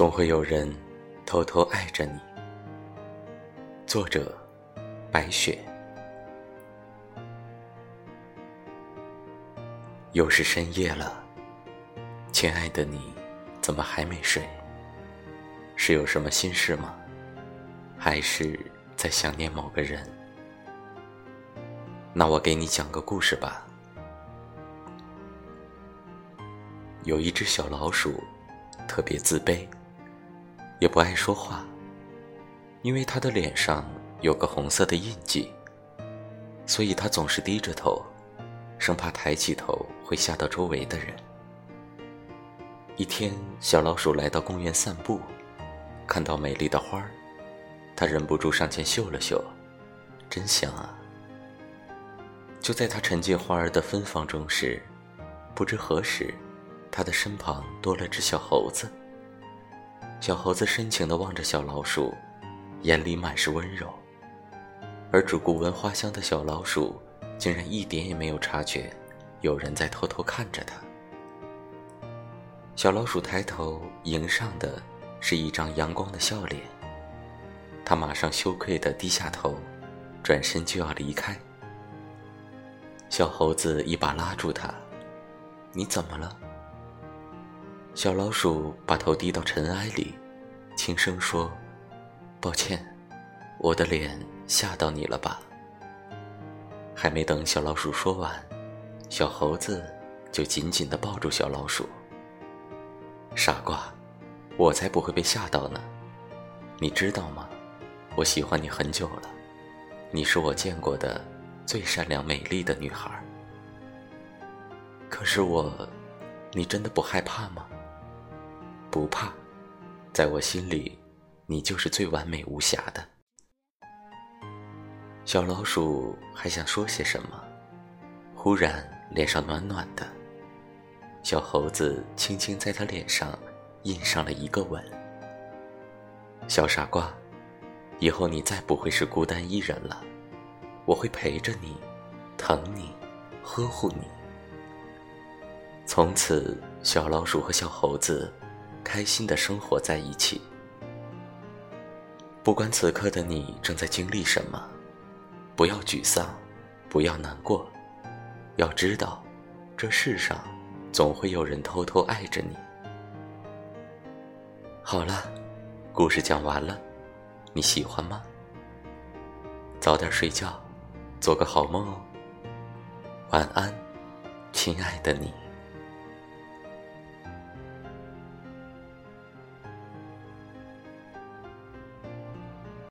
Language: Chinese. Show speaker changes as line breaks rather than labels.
总会有人偷偷爱着你。作者：白雪。又是深夜了，亲爱的你，怎么还没睡？是有什么心事吗？还是在想念某个人？那我给你讲个故事吧。有一只小老鼠，特别自卑，也不爱说话，因为他的脸上有个红色的印记，所以他总是低着头。生怕抬起头会吓到周围的人。一天，小老鼠来到公园散步，看到美丽的花儿，它忍不住上前嗅了嗅，真香啊！就在它沉浸花儿的芬芳中时，不知何时，它的身旁多了只小猴子。小猴子深情地望着小老鼠，眼里满是温柔，而只顾闻花香的小老鼠。竟然一点也没有察觉，有人在偷偷看着他。小老鼠抬头迎上的是一张阳光的笑脸，他马上羞愧地低下头，转身就要离开。小猴子一把拉住他：“你怎么了？”小老鼠把头低到尘埃里，轻声说：“抱歉，我的脸吓到你了吧？”还没等小老鼠说完，小猴子就紧紧地抱住小老鼠。傻瓜，我才不会被吓到呢！你知道吗？我喜欢你很久了，你是我见过的最善良美丽的女孩。可是我，你真的不害怕吗？不怕，在我心里，你就是最完美无瑕的。小老鼠还想说些什么，忽然脸上暖暖的，小猴子轻轻在它脸上印上了一个吻。小傻瓜，以后你再不会是孤单一人了，我会陪着你，疼你，呵护你。从此，小老鼠和小猴子开心的生活在一起。不管此刻的你正在经历什么。不要沮丧，不要难过，要知道，这世上总会有人偷偷爱着你。好了，故事讲完了，你喜欢吗？早点睡觉，做个好梦哦。晚安，亲爱的你。